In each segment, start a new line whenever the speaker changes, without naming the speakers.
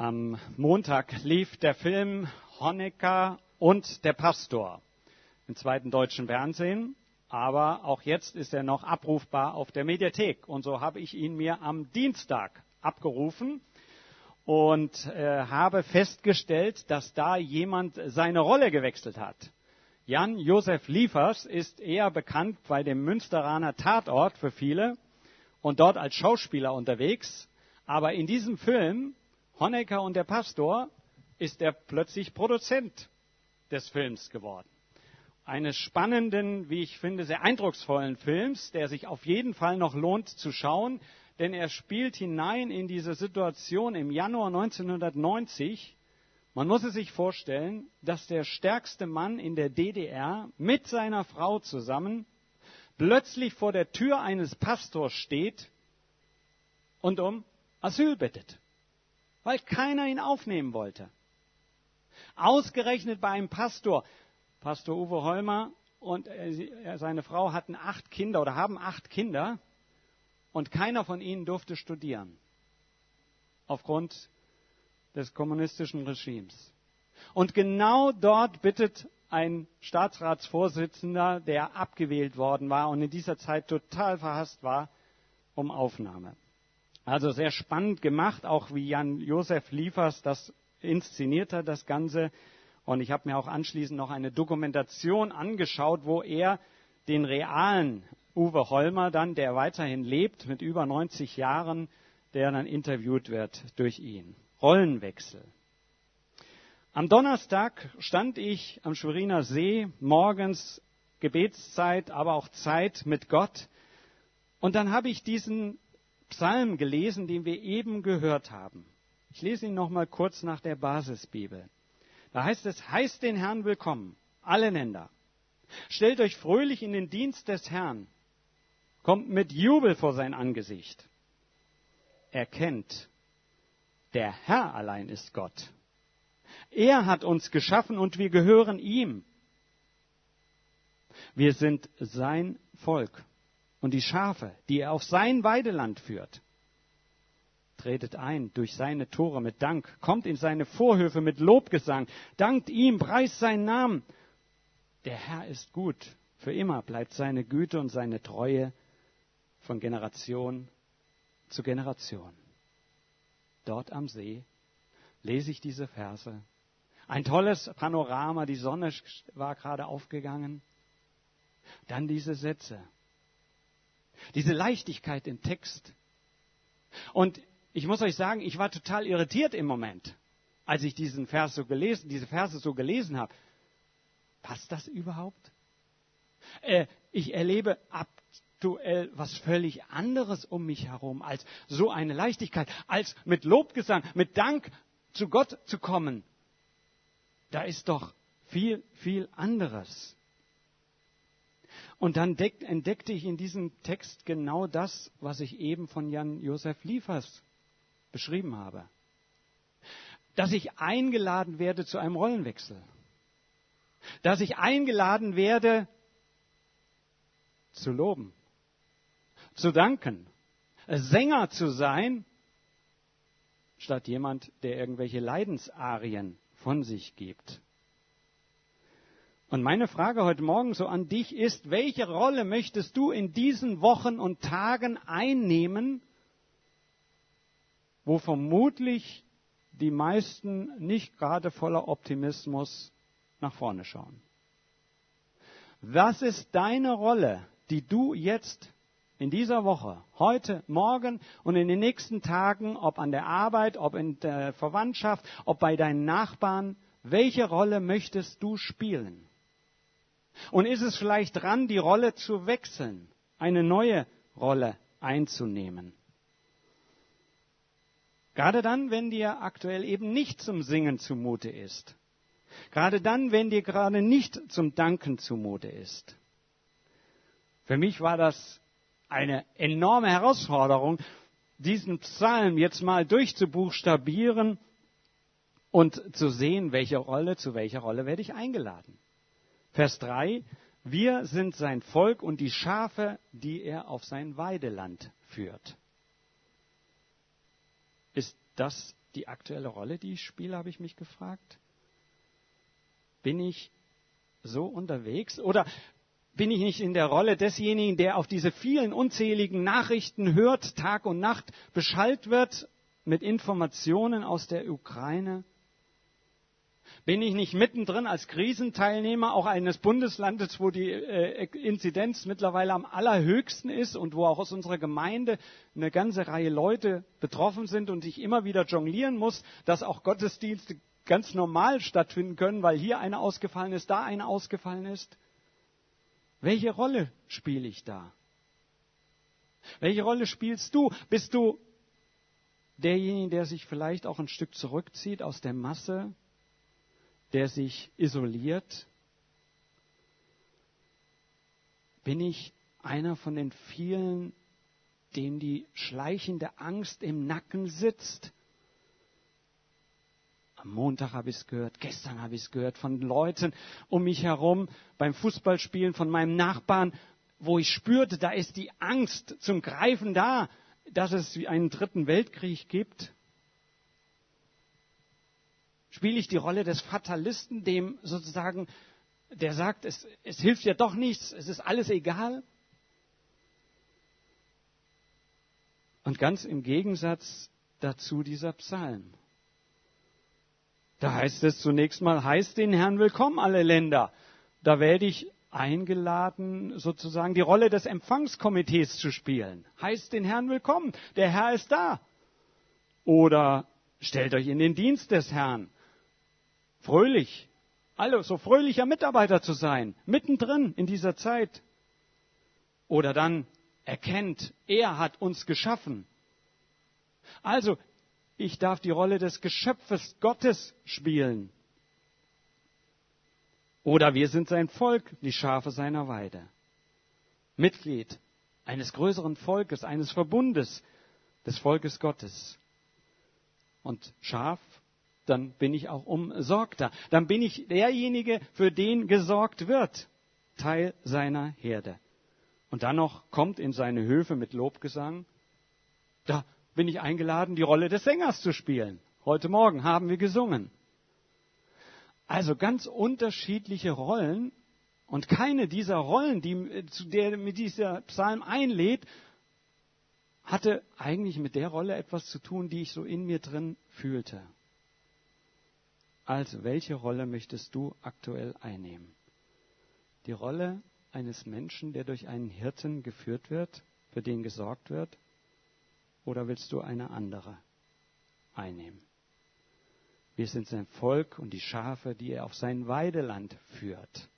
Am Montag lief der Film Honecker und der Pastor im zweiten deutschen Fernsehen. Aber auch jetzt ist er noch abrufbar auf der Mediathek. Und so habe ich ihn mir am Dienstag abgerufen und äh, habe festgestellt, dass da jemand seine Rolle gewechselt hat. Jan Josef Liefers ist eher bekannt bei dem Münsteraner Tatort für viele und dort als Schauspieler unterwegs. Aber in diesem Film Honecker und der Pastor ist er plötzlich Produzent des Films geworden. Eines spannenden, wie ich finde, sehr eindrucksvollen Films, der sich auf jeden Fall noch lohnt zu schauen, denn er spielt hinein in diese Situation im Januar 1990. Man muss es sich vorstellen, dass der stärkste Mann in der DDR mit seiner Frau zusammen plötzlich vor der Tür eines Pastors steht und um Asyl bittet weil keiner ihn aufnehmen wollte. Ausgerechnet bei einem Pastor, Pastor Uwe Holmer und seine Frau hatten acht Kinder oder haben acht Kinder und keiner von ihnen durfte studieren. Aufgrund des kommunistischen Regimes. Und genau dort bittet ein Staatsratsvorsitzender, der abgewählt worden war und in dieser Zeit total verhasst war, um Aufnahme. Also sehr spannend gemacht, auch wie Jan Josef Liefers das inszeniert hat, das Ganze. Und ich habe mir auch anschließend noch eine Dokumentation angeschaut, wo er den realen Uwe Holmer dann, der weiterhin lebt, mit über 90 Jahren, der dann interviewt wird durch ihn. Rollenwechsel. Am Donnerstag stand ich am Schweriner See, morgens Gebetszeit, aber auch Zeit mit Gott. Und dann habe ich diesen Psalm gelesen, den wir eben gehört haben. Ich lese ihn noch mal kurz nach der Basisbibel. Da heißt es, heißt den Herrn willkommen, alle Länder. Stellt euch fröhlich in den Dienst des Herrn. Kommt mit Jubel vor sein Angesicht. Erkennt, der Herr allein ist Gott. Er hat uns geschaffen und wir gehören ihm. Wir sind sein Volk und die Schafe, die er auf sein Weideland führt. Tretet ein durch seine Tore mit Dank, kommt in seine Vorhöfe mit Lobgesang, dankt ihm, preist seinen Namen. Der Herr ist gut, für immer bleibt seine Güte und seine Treue von Generation zu Generation. Dort am See lese ich diese Verse. Ein tolles Panorama, die Sonne war gerade aufgegangen. Dann diese Sätze. Diese Leichtigkeit im Text. Und ich muss euch sagen, ich war total irritiert im Moment, als ich diesen Vers so gelesen, diese Verse so gelesen habe. Passt das überhaupt? Äh, ich erlebe aktuell was völlig anderes um mich herum als so eine Leichtigkeit, als mit Lobgesang, mit Dank zu Gott zu kommen. Da ist doch viel, viel anderes. Und dann entdeckte ich in diesem Text genau das, was ich eben von Jan Josef Liefers beschrieben habe. Dass ich eingeladen werde zu einem Rollenwechsel. Dass ich eingeladen werde zu loben, zu danken, Sänger zu sein, statt jemand, der irgendwelche Leidensarien von sich gibt. Und meine Frage heute Morgen so an dich ist, welche Rolle möchtest du in diesen Wochen und Tagen einnehmen, wo vermutlich die meisten nicht gerade voller Optimismus nach vorne schauen? Was ist deine Rolle, die du jetzt in dieser Woche, heute, morgen und in den nächsten Tagen, ob an der Arbeit, ob in der Verwandtschaft, ob bei deinen Nachbarn, welche Rolle möchtest du spielen? Und ist es vielleicht dran, die Rolle zu wechseln, eine neue Rolle einzunehmen? Gerade dann, wenn dir aktuell eben nicht zum Singen zumute ist. Gerade dann, wenn dir gerade nicht zum Danken zumute ist. Für mich war das eine enorme Herausforderung, diesen Psalm jetzt mal durchzubuchstabieren und zu sehen, welche Rolle, zu welcher Rolle werde ich eingeladen. Vers 3, wir sind sein Volk und die Schafe, die er auf sein Weideland führt. Ist das die aktuelle Rolle, die ich spiele, habe ich mich gefragt. Bin ich so unterwegs? Oder bin ich nicht in der Rolle desjenigen, der auf diese vielen unzähligen Nachrichten hört, Tag und Nacht beschallt wird mit Informationen aus der Ukraine? Bin ich nicht mittendrin als Krisenteilnehmer auch eines Bundeslandes, wo die äh, Inzidenz mittlerweile am allerhöchsten ist und wo auch aus unserer Gemeinde eine ganze Reihe Leute betroffen sind und ich immer wieder jonglieren muss, dass auch Gottesdienste ganz normal stattfinden können, weil hier eine ausgefallen ist, da eine ausgefallen ist? Welche Rolle spiele ich da? Welche Rolle spielst du? Bist du derjenige, der sich vielleicht auch ein Stück zurückzieht aus der Masse, der sich isoliert? Bin ich einer von den vielen, dem die schleichende Angst im Nacken sitzt? Am Montag habe ich es gehört, gestern habe ich es gehört von Leuten um mich herum beim Fußballspielen von meinem Nachbarn, wo ich spürte, da ist die Angst zum Greifen da, dass es einen dritten Weltkrieg gibt. Spiele ich die Rolle des Fatalisten, dem sozusagen, der sagt, es, es hilft ja doch nichts, es ist alles egal? Und ganz im Gegensatz dazu dieser Psalm. Da heißt es zunächst mal, heißt den Herrn willkommen alle Länder. Da werde ich eingeladen, sozusagen die Rolle des Empfangskomitees zu spielen. Heißt den Herrn willkommen. Der Herr ist da. Oder stellt euch in den Dienst des Herrn. Fröhlich. Also so fröhlicher Mitarbeiter zu sein. Mittendrin in dieser Zeit. Oder dann erkennt, er hat uns geschaffen. Also ich darf die Rolle des Geschöpfes Gottes spielen. Oder wir sind sein Volk, die Schafe seiner Weide. Mitglied eines größeren Volkes, eines Verbundes des Volkes Gottes. Und Schaf, dann bin ich auch umsorgter. Dann bin ich derjenige, für den gesorgt wird. Teil seiner Herde. Und dann noch kommt in seine Höfe mit Lobgesang. Da bin ich eingeladen, die Rolle des Sängers zu spielen. Heute Morgen haben wir gesungen. Also ganz unterschiedliche Rollen und keine dieser Rollen, die, zu der mit dieser Psalm einlädt, hatte eigentlich mit der Rolle etwas zu tun, die ich so in mir drin fühlte. Also, welche Rolle möchtest du aktuell einnehmen? Die Rolle eines Menschen, der durch einen Hirten geführt wird, für den gesorgt wird? oder willst du eine andere einnehmen? Wir sind sein Volk und die Schafe, die er auf sein Weideland führt.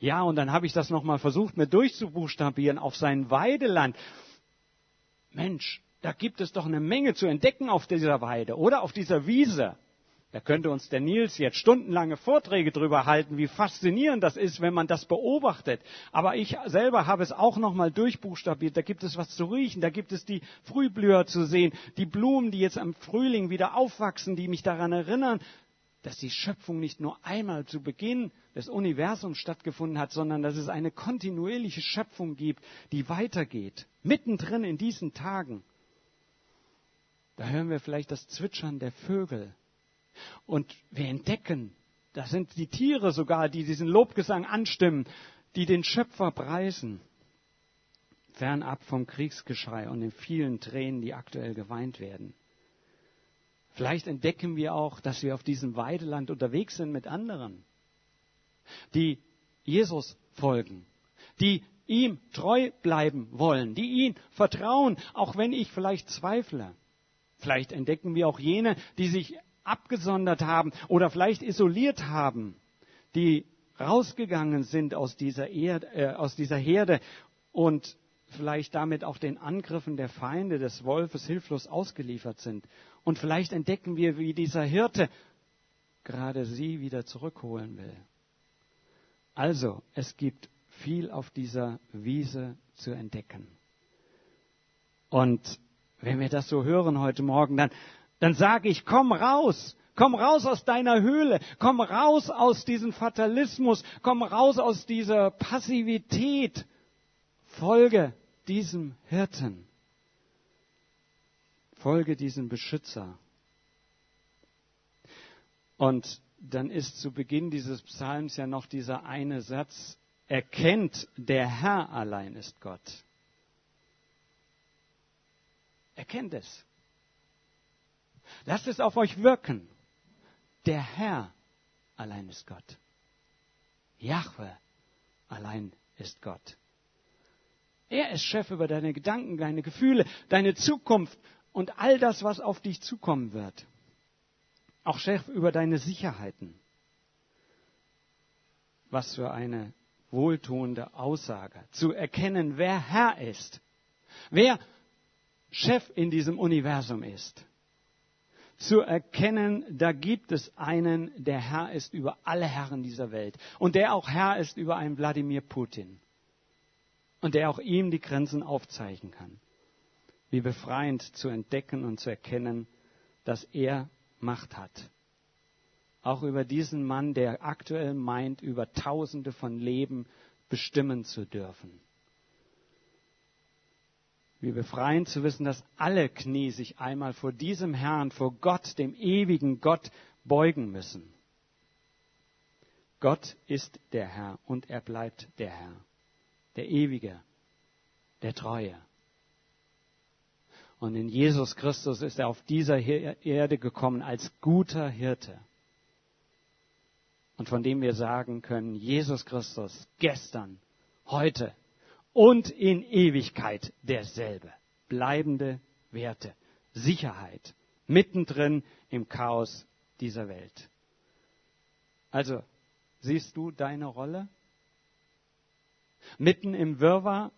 Ja, und dann habe ich das nochmal versucht, mir durchzubuchstabieren, auf sein Weideland. Mensch, da gibt es doch eine Menge zu entdecken auf dieser Weide oder auf dieser Wiese. Da könnte uns der Nils jetzt stundenlange Vorträge darüber halten, wie faszinierend das ist, wenn man das beobachtet. Aber ich selber habe es auch nochmal durchbuchstabiert. Da gibt es was zu riechen, da gibt es die Frühblüher zu sehen, die Blumen, die jetzt im Frühling wieder aufwachsen, die mich daran erinnern, dass die Schöpfung nicht nur einmal zu Beginn des Universums stattgefunden hat, sondern dass es eine kontinuierliche Schöpfung gibt, die weitergeht, mittendrin in diesen Tagen. Da hören wir vielleicht das Zwitschern der Vögel, und wir entdecken, das sind die Tiere sogar, die diesen Lobgesang anstimmen, die den Schöpfer preisen. Fernab vom Kriegsgeschrei und den vielen Tränen, die aktuell geweint werden. Vielleicht entdecken wir auch, dass wir auf diesem Weideland unterwegs sind mit anderen, die Jesus folgen, die ihm treu bleiben wollen, die ihn vertrauen, auch wenn ich vielleicht zweifle. Vielleicht entdecken wir auch jene, die sich abgesondert haben oder vielleicht isoliert haben, die rausgegangen sind aus dieser, Erde, äh, aus dieser Herde und vielleicht damit auch den Angriffen der Feinde des Wolfes hilflos ausgeliefert sind. Und vielleicht entdecken wir, wie dieser Hirte gerade sie wieder zurückholen will. Also, es gibt viel auf dieser Wiese zu entdecken. Und wenn wir das so hören heute Morgen, dann dann sage ich, komm raus, komm raus aus deiner Höhle, komm raus aus diesem Fatalismus, komm raus aus dieser Passivität, folge diesem Hirten, folge diesem Beschützer, Und dann ist zu Beginn dieses Psalms ja noch dieser eine Satz, erkennt, der Herr allein ist Gott. Erkennt es. Lasst es auf euch wirken. Der Herr allein ist Gott. Jahwe allein ist Gott. Er ist Chef über deine Gedanken, deine Gefühle, deine Zukunft und all das, was auf dich zukommen wird. Auch Chef über deine Sicherheiten. Was für eine wohltuende Aussage. Zu erkennen, wer Herr ist. Wer Chef in diesem Universum ist. Zu erkennen, da gibt es einen, der Herr ist über alle Herren dieser Welt. Und der auch Herr ist über einen Wladimir Putin. Und der auch ihm die Grenzen aufzeichnen kann. Wie befreiend zu entdecken und zu erkennen, dass er Macht hat. Auch über diesen Mann, der aktuell meint, über Tausende von Leben bestimmen zu dürfen. Wie befreiend zu wissen, dass alle Knie sich einmal vor diesem Herrn, vor Gott, dem ewigen Gott, beugen müssen. Gott ist der Herr und er bleibt der Herr, der Ewige, der Treue. Und in Jesus Christus ist er auf dieser Erde gekommen als guter Hirte. Und von dem wir sagen können, Jesus Christus gestern, heute und in Ewigkeit derselbe. Bleibende Werte, Sicherheit, mittendrin im Chaos dieser Welt. Also, siehst du deine Rolle? Mitten im Wirrwarr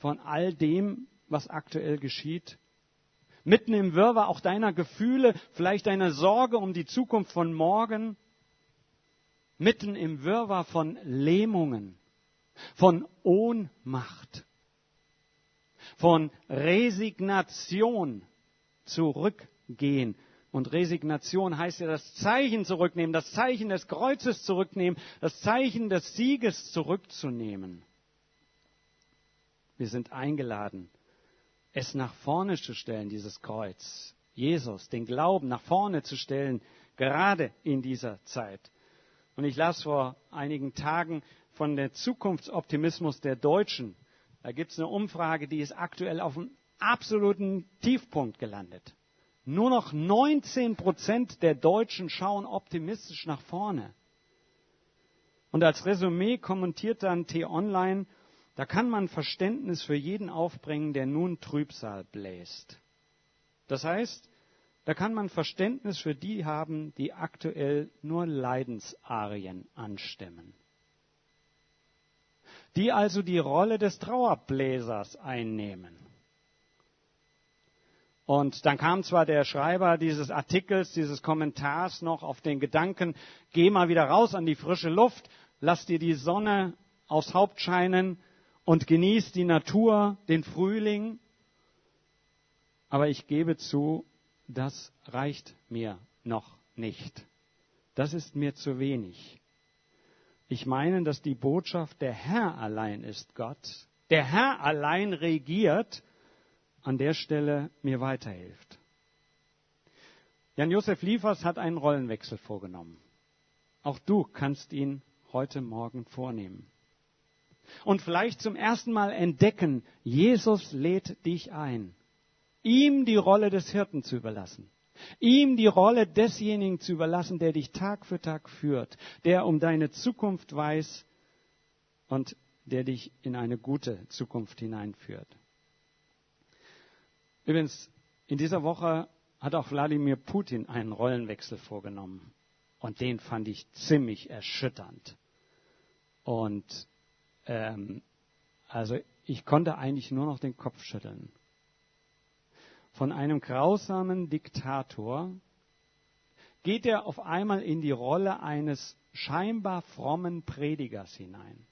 von all dem, was aktuell geschieht? Mitten im Wirrwarr auch deiner Gefühle, vielleicht deiner Sorge um die Zukunft von morgen? Mitten im Wirrwarr von Lähmungen, von Ohnmacht, von Resignation zurückgehen. Und Resignation heißt ja das Zeichen zurücknehmen, das Zeichen des Kreuzes zurücknehmen, das Zeichen des Sieges zurückzunehmen. Wir sind eingeladen, es nach vorne zu stellen, dieses Kreuz. Jesus, den Glauben nach vorne zu stellen, gerade in dieser Zeit. Und ich las vor einigen Tagen von der Zukunftsoptimismus der Deutschen. Da gibt es eine Umfrage, die ist aktuell auf einem absoluten Tiefpunkt gelandet. Nur noch 19 Prozent der Deutschen schauen optimistisch nach vorne. Und als Resümee kommentiert dann T-Online, da kann man Verständnis für jeden aufbringen, der nun Trübsal bläst. Das heißt, da kann man Verständnis für die haben, die aktuell nur Leidensarien anstemmen. Die also die Rolle des Trauerbläsers einnehmen. Und dann kam zwar der Schreiber dieses Artikels, dieses Kommentars noch auf den Gedanken, geh mal wieder raus an die frische Luft, lass dir die Sonne aufs Haupt scheinen, und genießt die Natur, den Frühling. Aber ich gebe zu, das reicht mir noch nicht. Das ist mir zu wenig. Ich meine, dass die Botschaft, der Herr allein ist Gott, der Herr allein regiert, an der Stelle mir weiterhilft. Jan-Josef Liefers hat einen Rollenwechsel vorgenommen. Auch du kannst ihn heute Morgen vornehmen und vielleicht zum ersten Mal entdecken, Jesus lädt dich ein, ihm die Rolle des Hirten zu überlassen, ihm die Rolle desjenigen zu überlassen, der dich Tag für Tag führt, der um deine Zukunft weiß und der dich in eine gute Zukunft hineinführt. Übrigens, in dieser Woche hat auch Wladimir Putin einen Rollenwechsel vorgenommen. Und den fand ich ziemlich erschütternd. Und ähm, also ich konnte eigentlich nur noch den Kopf schütteln. Von einem grausamen Diktator geht er auf einmal in die Rolle eines scheinbar frommen Predigers hinein.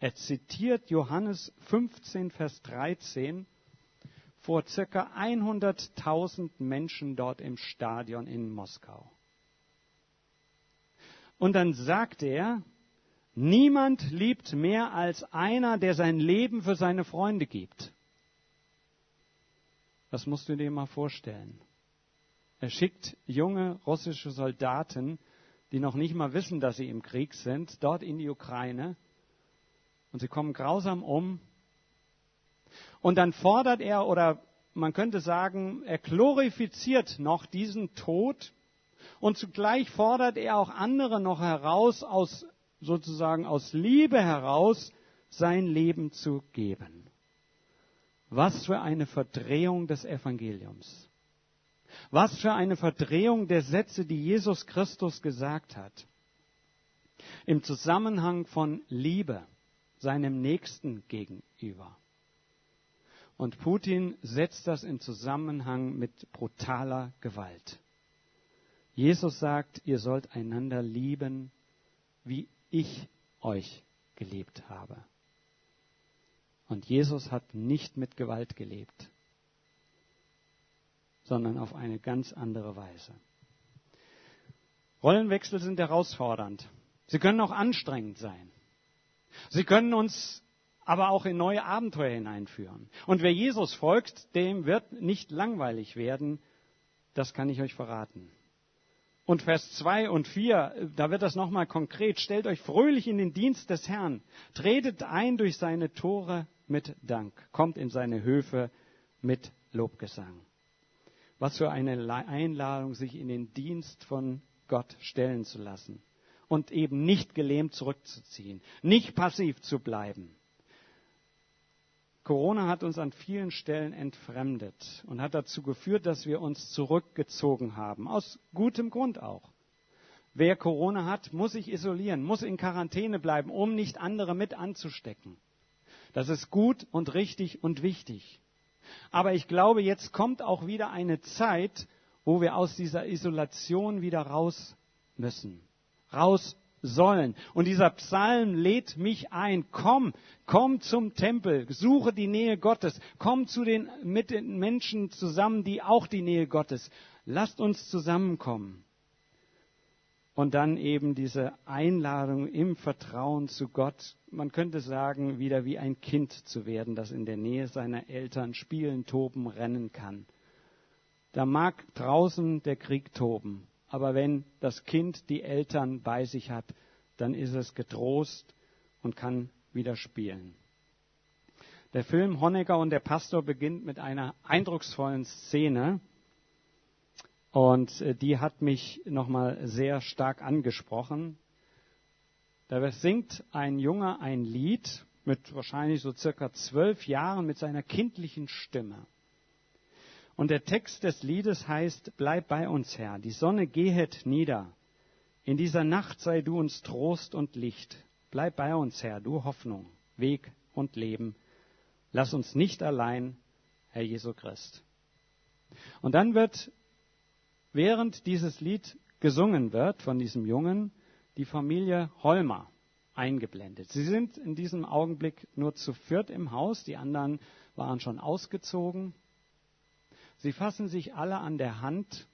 Er zitiert Johannes 15, Vers 13 vor circa 100.000 Menschen dort im Stadion in Moskau. Und dann sagt er, Niemand liebt mehr als einer, der sein Leben für seine Freunde gibt. Das musst du dir mal vorstellen. Er schickt junge russische Soldaten, die noch nicht mal wissen, dass sie im Krieg sind, dort in die Ukraine. Und sie kommen grausam um. Und dann fordert er, oder man könnte sagen, er glorifiziert noch diesen Tod. Und zugleich fordert er auch andere noch heraus, aus, sozusagen aus Liebe heraus, sein Leben zu geben. Was für eine Verdrehung des Evangeliums. Was für eine Verdrehung der Sätze, die Jesus Christus gesagt hat. Im Zusammenhang von Liebe seinem Nächsten gegenüber. Und Putin setzt das in Zusammenhang mit brutaler Gewalt. Jesus sagt, ihr sollt einander lieben, wie ich euch geliebt habe. Und Jesus hat nicht mit Gewalt gelebt, sondern auf eine ganz andere Weise. Rollenwechsel sind herausfordernd. Sie können auch anstrengend sein. Sie können uns aber auch in neue Abenteuer hineinführen. Und wer Jesus folgt, dem wird nicht langweilig werden, das kann ich euch verraten. Und Vers 2 und 4, da wird das nochmal konkret. Stellt euch fröhlich in den Dienst des Herrn. Tretet ein durch seine Tore mit Dank. Kommt in seine Höfe mit Lobgesang. Was für eine Einladung, sich in den Dienst von Gott stellen zu lassen. Und eben nicht gelähmt zurückzuziehen. Nicht passiv zu bleiben. Corona hat uns an vielen Stellen entfremdet und hat dazu geführt, dass wir uns zurückgezogen haben. Aus gutem Grund auch. Wer Corona hat, muss sich isolieren, muss in Quarantäne bleiben, um nicht andere mit anzustecken. Das ist gut und richtig und wichtig. Aber ich glaube, jetzt kommt auch wieder eine Zeit, wo wir aus dieser Isolation wieder raus müssen. Raus sollen. Und dieser Psalm lädt mich ein. Komm, komm zum Tempel, suche die Nähe Gottes, komm zu den, mit den Menschen zusammen, die auch die Nähe Gottes. Lasst uns zusammenkommen. Und dann eben diese Einladung im Vertrauen zu Gott. Man könnte sagen, wieder wie ein Kind zu werden, das in der Nähe seiner Eltern spielen, toben, rennen kann. Da mag draußen der Krieg toben, aber wenn das Kind die Eltern bei sich hat, dann ist es getrost und kann wieder spielen. Der Film Honecker und der Pastor beginnt mit einer eindrucksvollen Szene. Und äh, die hat mich nochmal sehr stark angesprochen. Da singt ein Junge ein Lied mit wahrscheinlich so circa zwölf Jahren mit seiner kindlichen Stimme. Und der Text des Liedes heißt, Bleib bei uns, Herr, die Sonne gehet nieder. In dieser Nacht sei du uns Trost und Licht. Bleib bei uns, Herr, du Hoffnung, Weg und Leben. Lass uns nicht allein, Herr Jesu Christ. Und dann wird, während dieses Lied gesungen wird von diesem Jungen, die Familie Holmer eingeblendet. Sie sind in diesem Augenblick nur zu viert im Haus, die anderen waren schon ausgezogen. Sie fassen sich alle an der Hand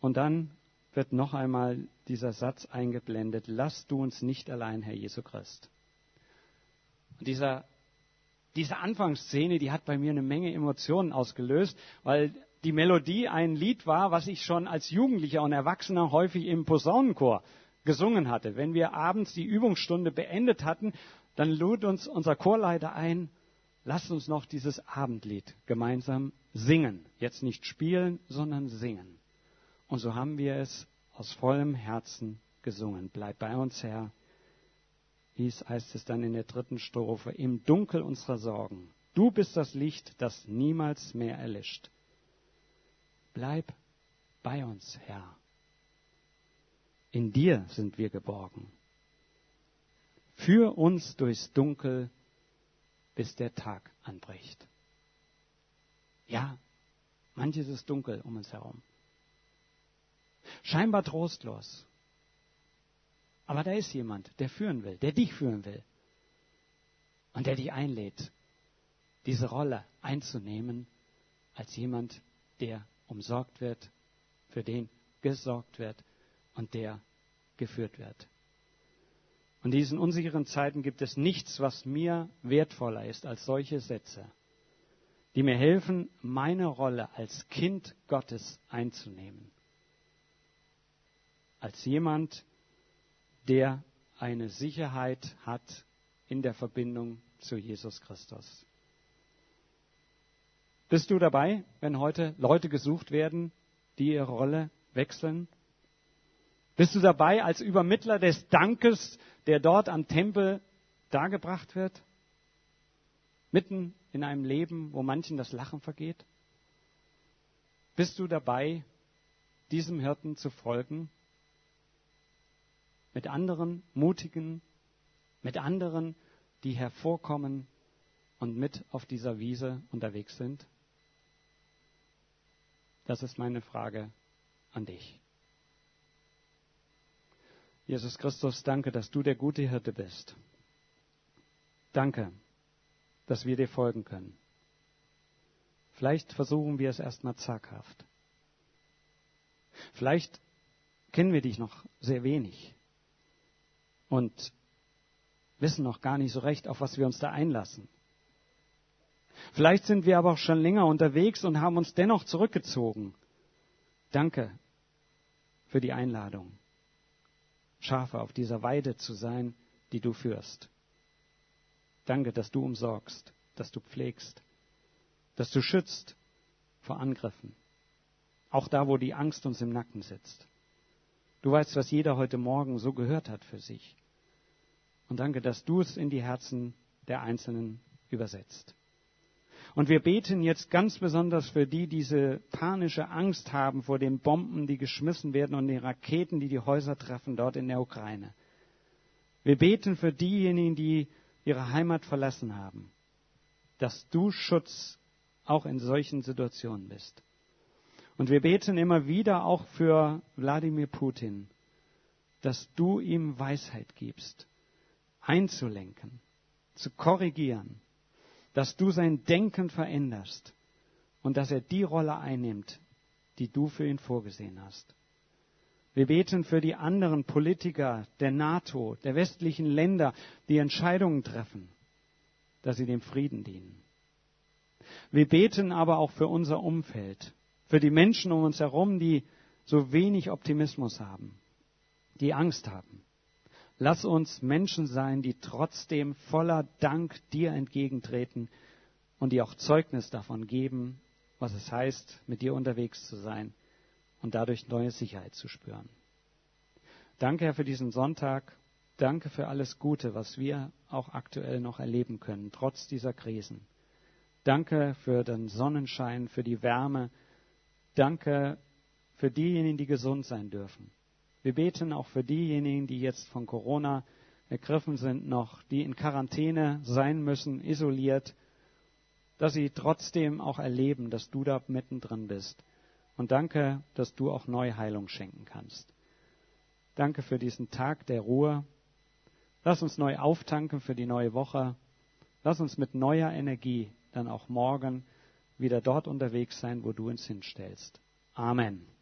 und dann wird noch einmal dieser Satz eingeblendet, lass du uns nicht allein, Herr Jesu Christ. Und dieser, diese Anfangsszene, die hat bei mir eine Menge Emotionen ausgelöst, weil die Melodie ein Lied war, was ich schon als Jugendlicher und Erwachsener häufig im Posaunenchor gesungen hatte. Wenn wir abends die Übungsstunde beendet hatten, dann lud uns unser Chorleiter ein, lasst uns noch dieses Abendlied gemeinsam singen. Jetzt nicht spielen, sondern singen. Und so haben wir es aus vollem Herzen gesungen. Bleib bei uns, Herr. Dies heißt es dann in der dritten Strophe. Im Dunkel unserer Sorgen. Du bist das Licht, das niemals mehr erlischt. Bleib bei uns, Herr. In dir sind wir geborgen. Führ uns durchs Dunkel bis der Tag anbricht. Ja, manches ist dunkel um uns herum. Scheinbar trostlos. Aber da ist jemand, der führen will, der dich führen will. Und der dich einlädt, diese Rolle einzunehmen als jemand, der umsorgt wird, für den gesorgt wird und der geführt wird. Und in diesen unsicheren Zeiten gibt es nichts, was mir wertvoller ist als solche Sätze. die mir helfen, meine Rolle als Kind Gottes einzunehmen. Als jemand, der eine Sicherheit hat in der Verbindung zu Jesus Christus. Bist du dabei, wenn heute Leute gesucht werden, die ihre Rolle wechseln? Bist du dabei als Übermittler des Dankes, der dort am Tempel dargebracht wird? Mitten in einem Leben, wo manchen das Lachen vergeht? Bist du dabei, diesem Hirten zu folgen? Mit anderen mutigen, mit anderen, die hervorkommen und mit auf dieser Wiese unterwegs sind? Das ist meine Frage an dich. Jesus Christus, danke, dass du der gute Hirte bist. Danke, dass wir dir folgen können. Vielleicht versuchen wir es erstmal zaghaft. Vielleicht kennen wir dich noch sehr wenig und wissen noch gar nicht so recht, auf was wir uns da einlassen. Vielleicht sind wir aber auch schon länger unterwegs und haben uns dennoch zurückgezogen. Danke für die Einladung. Schafe auf dieser Weide zu sein, die du führst. Danke, dass du umsorgst, dass du pflegst, dass du schützt vor Angriffen. Auch da, wo die Angst uns im Nacken sitzt. Du weißt, was jeder heute Morgen so gehört hat für sich. Und danke, dass du es in die Herzen der Einzelnen übersetzt. Und wir beten jetzt ganz besonders für die, die diese panische Angst haben vor den Bomben, die geschmissen werden und den Raketen, die die Häuser treffen dort in der Ukraine. Wir beten für diejenigen, die ihre Heimat verlassen haben, dass du Schutz auch in solchen Situationen bist. Und wir beten immer wieder auch für Wladimir Putin, dass du ihm Weisheit gibst, einzulenken, zu korrigieren, dass du sein Denken veränderst und dass er die Rolle einnimmt, die du für ihn vorgesehen hast. Wir beten für die anderen Politiker der NATO, der westlichen Länder, die Entscheidungen treffen, dass sie dem Frieden dienen. Wir beten aber auch für unser Umfeld, für die Menschen um uns herum, die so wenig Optimismus haben, die Angst haben. Lass uns Menschen sein, die trotzdem voller Dank dir entgegentreten und die auch Zeugnis davon geben, was es heißt, mit dir unterwegs zu sein und dadurch neue Sicherheit zu spüren. Danke, Herr, für diesen Sonntag. Danke für alles Gute, was wir auch aktuell noch erleben können, trotz dieser Krisen. Danke für den Sonnenschein, für die Wärme. Danke für diejenigen, die gesund sein dürfen. Wir beten auch für diejenigen, die jetzt von Corona ergriffen sind, noch, die in Quarantäne sein müssen, isoliert, dass sie trotzdem auch erleben, dass du da mittendrin bist. Und danke, dass du auch Neuheilung schenken kannst. Danke für diesen Tag der Ruhe. Lass uns neu auftanken für die neue Woche. Lass uns mit neuer Energie dann auch morgen wieder dort unterwegs sein, wo du uns hinstellst. Amen.